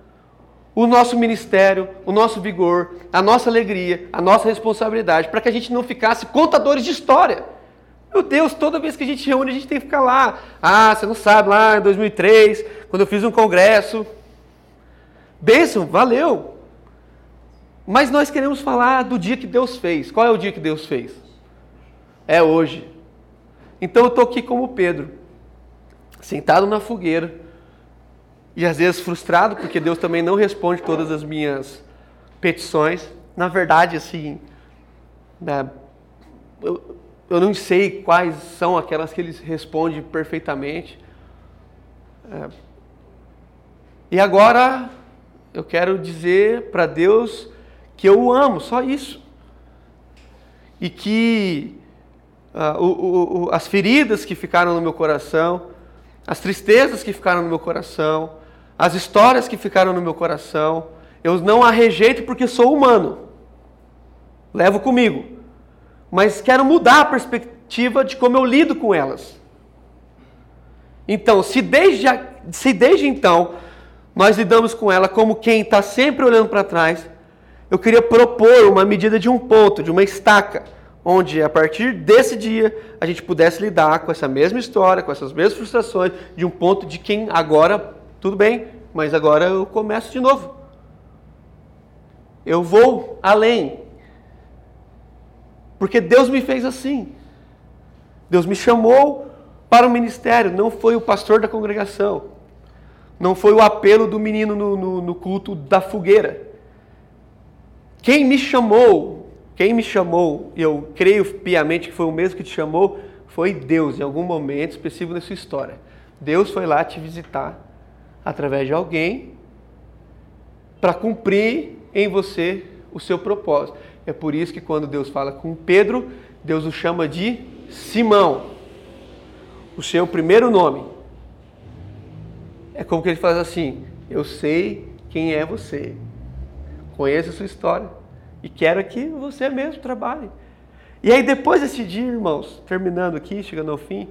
o nosso ministério, o nosso vigor, a nossa alegria, a nossa responsabilidade, para que a gente não ficasse contadores de história. Meu Deus, toda vez que a gente reúne, a gente tem que ficar lá. Ah, você não sabe, lá em 2003, quando eu fiz um congresso. Bênção, valeu. Mas nós queremos falar do dia que Deus fez. Qual é o dia que Deus fez? É hoje. Então eu estou aqui como Pedro, sentado na fogueira, e às vezes frustrado, porque Deus também não responde todas as minhas petições. Na verdade, assim, né, eu, eu não sei quais são aquelas que Ele responde perfeitamente. É, e agora eu quero dizer para Deus que eu o amo, só isso. E que uh, o, o, as feridas que ficaram no meu coração, as tristezas que ficaram no meu coração, as histórias que ficaram no meu coração, eu não a rejeito porque sou humano. Levo comigo. Mas quero mudar a perspectiva de como eu lido com elas. Então, se desde, se desde então nós lidamos com ela como quem está sempre olhando para trás, eu queria propor uma medida de um ponto, de uma estaca, onde a partir desse dia a gente pudesse lidar com essa mesma história, com essas mesmas frustrações, de um ponto de quem agora, tudo bem, mas agora eu começo de novo. Eu vou além. Porque Deus me fez assim. Deus me chamou para o ministério, não foi o pastor da congregação. Não foi o apelo do menino no, no, no culto da fogueira. Quem me chamou, quem me chamou, eu creio piamente que foi o mesmo que te chamou, foi Deus, em algum momento específico da sua história. Deus foi lá te visitar através de alguém para cumprir em você o seu propósito. É por isso que quando Deus fala com Pedro, Deus o chama de Simão, o seu primeiro nome. É como que ele faz assim: Eu sei quem é você. Conheço a sua história e quero que você mesmo trabalhe. E aí, depois desse dia, irmãos, terminando aqui, chegando ao fim,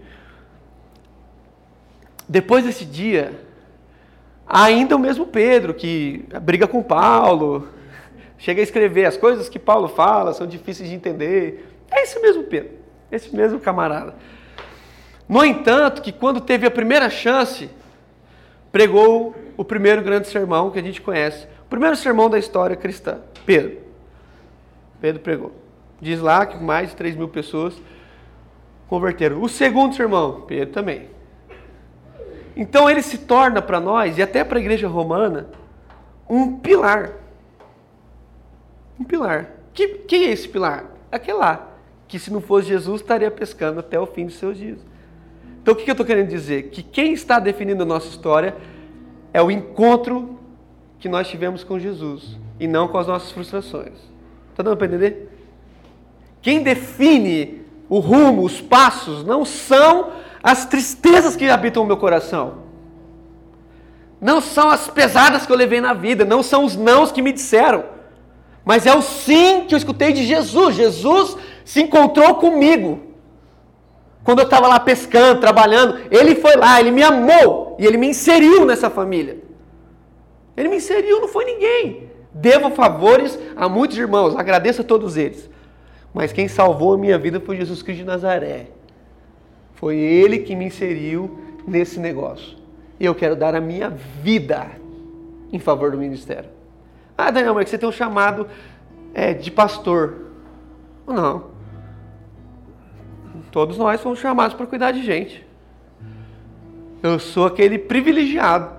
depois desse dia, ainda o mesmo Pedro que briga com Paulo, chega a escrever as coisas que Paulo fala são difíceis de entender. É esse mesmo Pedro, esse mesmo camarada. No entanto, que quando teve a primeira chance, pregou o primeiro grande sermão que a gente conhece, Primeiro sermão da história cristã, Pedro. Pedro pregou. Diz lá que mais de 3 mil pessoas converteram. O segundo sermão, Pedro também. Então ele se torna para nós, e até para a igreja romana, um pilar. Um pilar. Que, quem é esse pilar? Aquele lá, que se não fosse Jesus estaria pescando até o fim dos seus dias. Então o que eu estou querendo dizer? Que quem está definindo a nossa história é o encontro que nós tivemos com Jesus e não com as nossas frustrações. Está dando para entender? Quem define o rumo, os passos, não são as tristezas que habitam o meu coração. Não são as pesadas que eu levei na vida, não são os nãos que me disseram. Mas é o sim que eu escutei de Jesus. Jesus se encontrou comigo. Quando eu estava lá pescando, trabalhando, ele foi lá, ele me amou e ele me inseriu nessa família. Ele me inseriu, não foi ninguém. Devo favores a muitos irmãos, agradeço a todos eles. Mas quem salvou a minha vida foi Jesus Cristo de Nazaré. Foi Ele que me inseriu nesse negócio. E eu quero dar a minha vida em favor do ministério. Ah, Daniel, mas você tem um chamado é, de pastor. Não. Todos nós fomos chamados para cuidar de gente. Eu sou aquele privilegiado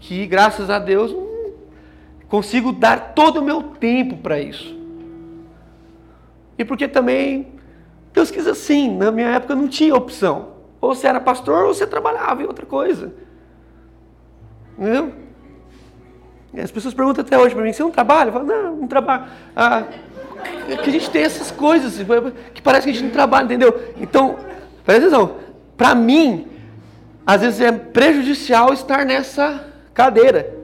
que, graças a Deus, consigo dar todo o meu tempo para isso. E porque também Deus quis assim, na minha época não tinha opção. Ou você era pastor ou você trabalhava em outra coisa. Entendeu? E as pessoas perguntam até hoje para mim, você não trabalha? Eu falo, não, não trabalho. Ah, é que a gente tem essas coisas que parece que a gente não trabalha, entendeu? Então, presta atenção, para mim, às vezes é prejudicial estar nessa cadeira.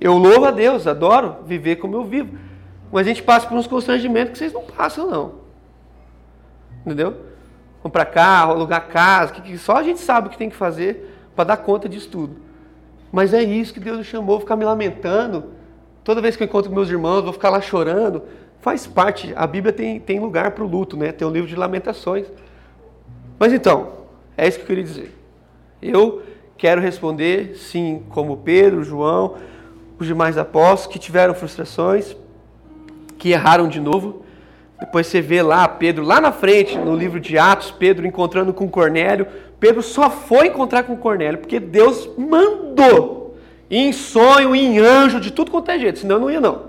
Eu louvo a Deus, adoro viver como eu vivo. Mas a gente passa por uns constrangimentos que vocês não passam, não. Entendeu? Comprar carro, alugar casa, que, só a gente sabe o que tem que fazer para dar conta disso tudo. Mas é isso que Deus me chamou, ficar me lamentando. Toda vez que eu encontro meus irmãos, vou ficar lá chorando. Faz parte, a Bíblia tem, tem lugar para o luto, né? Tem o um livro de lamentações. Mas então, é isso que eu queria dizer. Eu quero responder, sim, como Pedro, João, os demais apóstolos que tiveram frustrações, que erraram de novo. Depois você vê lá Pedro, lá na frente, no livro de Atos, Pedro encontrando com Cornélio. Pedro só foi encontrar com Cornélio porque Deus mandou. Em sonho, em anjo, de tudo quanto é jeito, senão não ia não.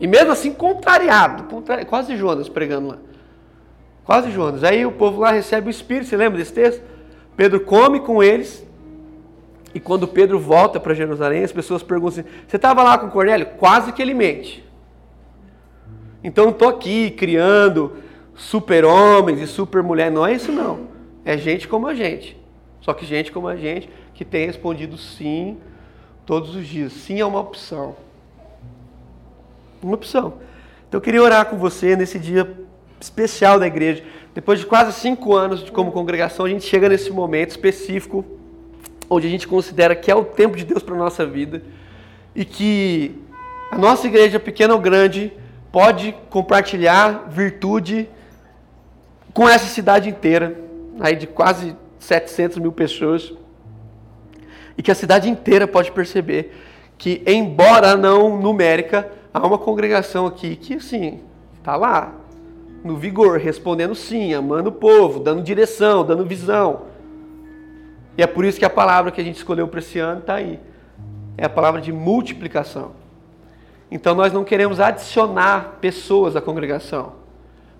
E mesmo assim, contrariado, contrari... quase Jonas pregando lá. Quase Jonas. Aí o povo lá recebe o Espírito, você lembra desse texto? Pedro come com eles, e quando Pedro volta para Jerusalém, as pessoas perguntam assim: Você estava lá com Cornélio? Quase que ele mente. Então estou aqui criando super-homens e super-mulher. Não é isso, não. É gente como a gente. Só que gente como a gente que tem respondido sim todos os dias. Sim é uma opção. Uma opção. Então eu queria orar com você nesse dia especial da igreja. Depois de quase cinco anos de como congregação, a gente chega nesse momento específico onde a gente considera que é o tempo de Deus para a nossa vida e que a nossa igreja, pequena ou grande, pode compartilhar virtude com essa cidade inteira, aí de quase 700 mil pessoas, e que a cidade inteira pode perceber que, embora não numérica, há uma congregação aqui que, assim, está lá, no vigor, respondendo sim, amando o povo, dando direção, dando visão, e é por isso que a palavra que a gente escolheu para esse ano está aí. É a palavra de multiplicação. Então nós não queremos adicionar pessoas à congregação.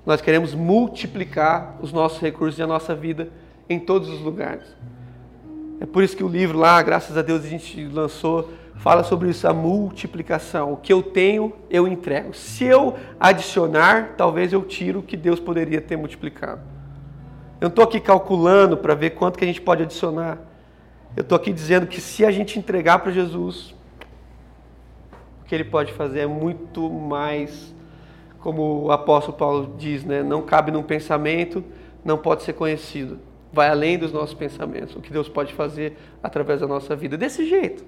Nós queremos multiplicar os nossos recursos e a nossa vida em todos os lugares. É por isso que o livro lá, graças a Deus, a gente lançou, fala sobre isso, a multiplicação. O que eu tenho, eu entrego. Se eu adicionar, talvez eu tiro o que Deus poderia ter multiplicado. Eu não estou aqui calculando para ver quanto que a gente pode adicionar. Eu estou aqui dizendo que se a gente entregar para Jesus, que ele pode fazer é muito mais, como o apóstolo Paulo diz, né? não cabe num pensamento, não pode ser conhecido. Vai além dos nossos pensamentos, o que Deus pode fazer através da nossa vida. Desse jeito.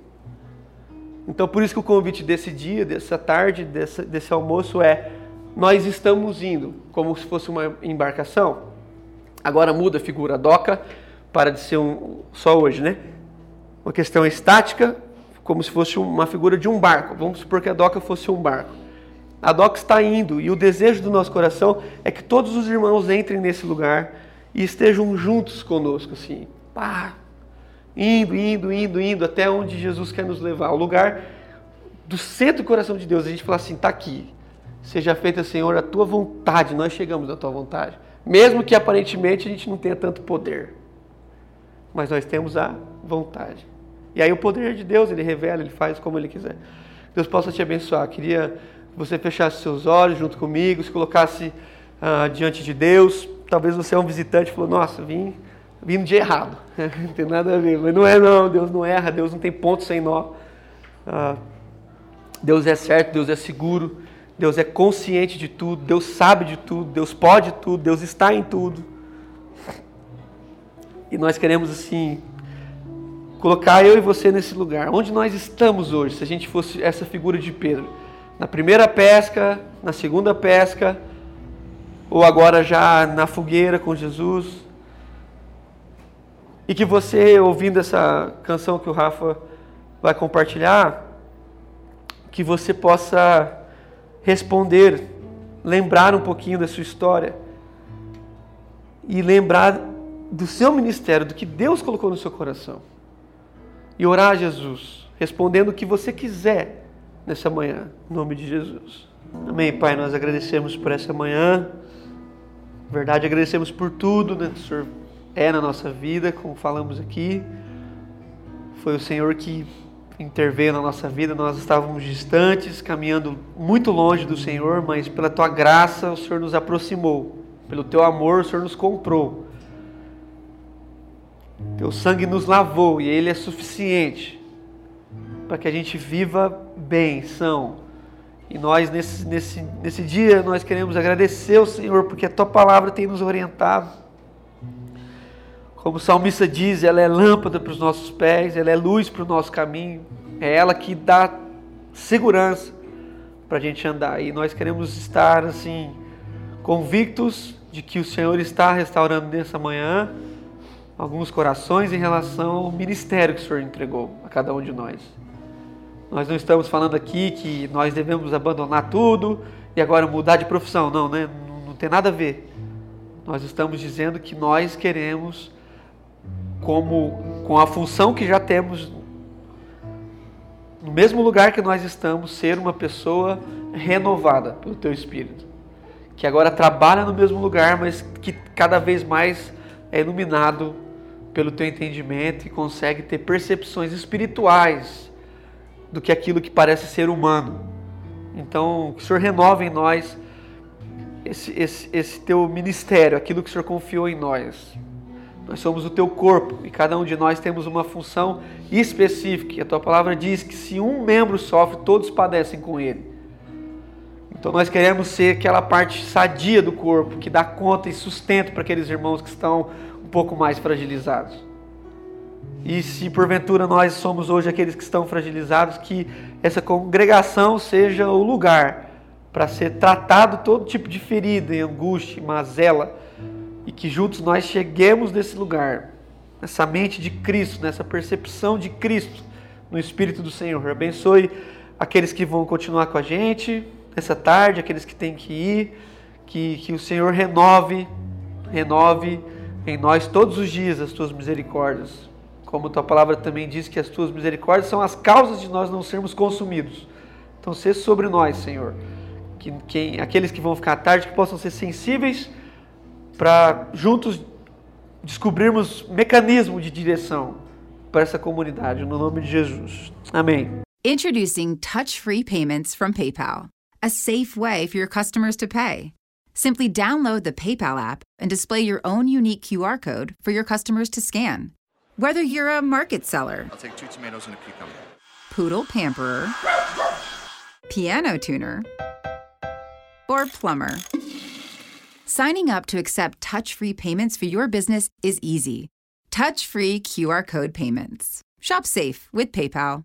Então, por isso que o convite desse dia, dessa tarde, desse, desse almoço é: nós estamos indo, como se fosse uma embarcação. Agora muda a figura. Doca para de ser um, só hoje, né? Uma questão estática, como se fosse uma figura de um barco. Vamos supor que a doca fosse um barco. A doca está indo e o desejo do nosso coração é que todos os irmãos entrem nesse lugar e estejam juntos conosco, assim, pá, indo, indo, indo, indo até onde Jesus quer nos levar, o lugar do centro do coração de Deus. A gente fala assim, tá aqui. Seja feita, Senhor, a tua vontade. Nós chegamos à tua vontade. Mesmo que aparentemente a gente não tenha tanto poder. Mas nós temos a vontade. E aí o poder de Deus, ele revela, ele faz como ele quiser. Deus possa te abençoar. Queria que você fechasse seus olhos junto comigo, se colocasse ah, diante de Deus. Talvez você é um visitante e falou, nossa, vim, vim dia errado. não tem nada a ver. Mas não é não, Deus não erra, Deus não tem ponto sem nó. Ah, Deus é certo, Deus é seguro. Deus é consciente de tudo, Deus sabe de tudo, Deus pode tudo, Deus está em tudo. E nós queremos assim colocar eu e você nesse lugar. Onde nós estamos hoje, se a gente fosse essa figura de Pedro? Na primeira pesca, na segunda pesca, ou agora já na fogueira com Jesus? E que você, ouvindo essa canção que o Rafa vai compartilhar, que você possa responder, lembrar um pouquinho da sua história e lembrar do seu ministério, do que Deus colocou no seu coração. E orar a Jesus, respondendo o que você quiser nessa manhã, em nome de Jesus. Amém, Pai. Nós agradecemos por essa manhã. verdade, agradecemos por tudo né, que o Senhor é na nossa vida, como falamos aqui. Foi o Senhor que interveio na nossa vida, nós estávamos distantes, caminhando muito longe do Senhor, mas pela tua graça o Senhor nos aproximou, pelo teu amor o Senhor nos comprou. Teu sangue nos lavou e ele é suficiente para que a gente viva bem, são. E nós nesse, nesse, nesse dia nós queremos agradecer ao Senhor porque a tua palavra tem nos orientado Como o salmista diz, ela é lâmpada para os nossos pés, ela é luz para o nosso caminho, é ela que dá segurança para a gente andar. E nós queremos estar assim, convictos de que o Senhor está restaurando nessa manhã alguns corações em relação ao ministério que o Senhor entregou a cada um de nós. Nós não estamos falando aqui que nós devemos abandonar tudo e agora mudar de profissão, não, né? Não, tem nada a ver. Nós estamos dizendo que nós queremos como com a função que já temos no mesmo lugar que nós estamos, ser uma pessoa renovada pelo teu espírito, que agora trabalha no mesmo lugar, mas que cada vez mais é iluminado pelo teu entendimento e consegue ter percepções espirituais do que aquilo que parece ser humano. Então, que o Senhor renove em nós esse, esse, esse teu ministério, aquilo que o Senhor confiou em nós. Nós somos o teu corpo e cada um de nós temos uma função específica. E a tua palavra diz que se um membro sofre, todos padecem com ele. Então nós queremos ser aquela parte sadia do corpo que dá conta e sustento para aqueles irmãos que estão pouco mais fragilizados. E se porventura nós somos hoje aqueles que estão fragilizados, que essa congregação seja o lugar para ser tratado todo tipo de ferida, angústia, mazela e que juntos nós cheguemos nesse lugar, nessa mente de Cristo, nessa percepção de Cristo no Espírito do Senhor. Abençoe aqueles que vão continuar com a gente nessa tarde, aqueles que têm que ir, que, que o Senhor renove, renove em nós todos os dias as tuas misericórdias. Como tua palavra também diz que as tuas misericórdias são as causas de nós não sermos consumidos. Então, seja sobre nós, Senhor. Que, que aqueles que vão ficar à tarde que possam ser sensíveis para juntos descobrirmos mecanismo de direção para essa comunidade, no nome de Jesus. Amém. Introducing touch-free payments from PayPal, a safe way for your customers to pay. Simply download the PayPal app and display your own unique QR code for your customers to scan. Whether you're a market seller, I'll take two tomatoes and a cucumber. poodle pamperer, piano tuner, or plumber. Signing up to accept touch free payments for your business is easy. Touch free QR code payments. Shop safe with PayPal.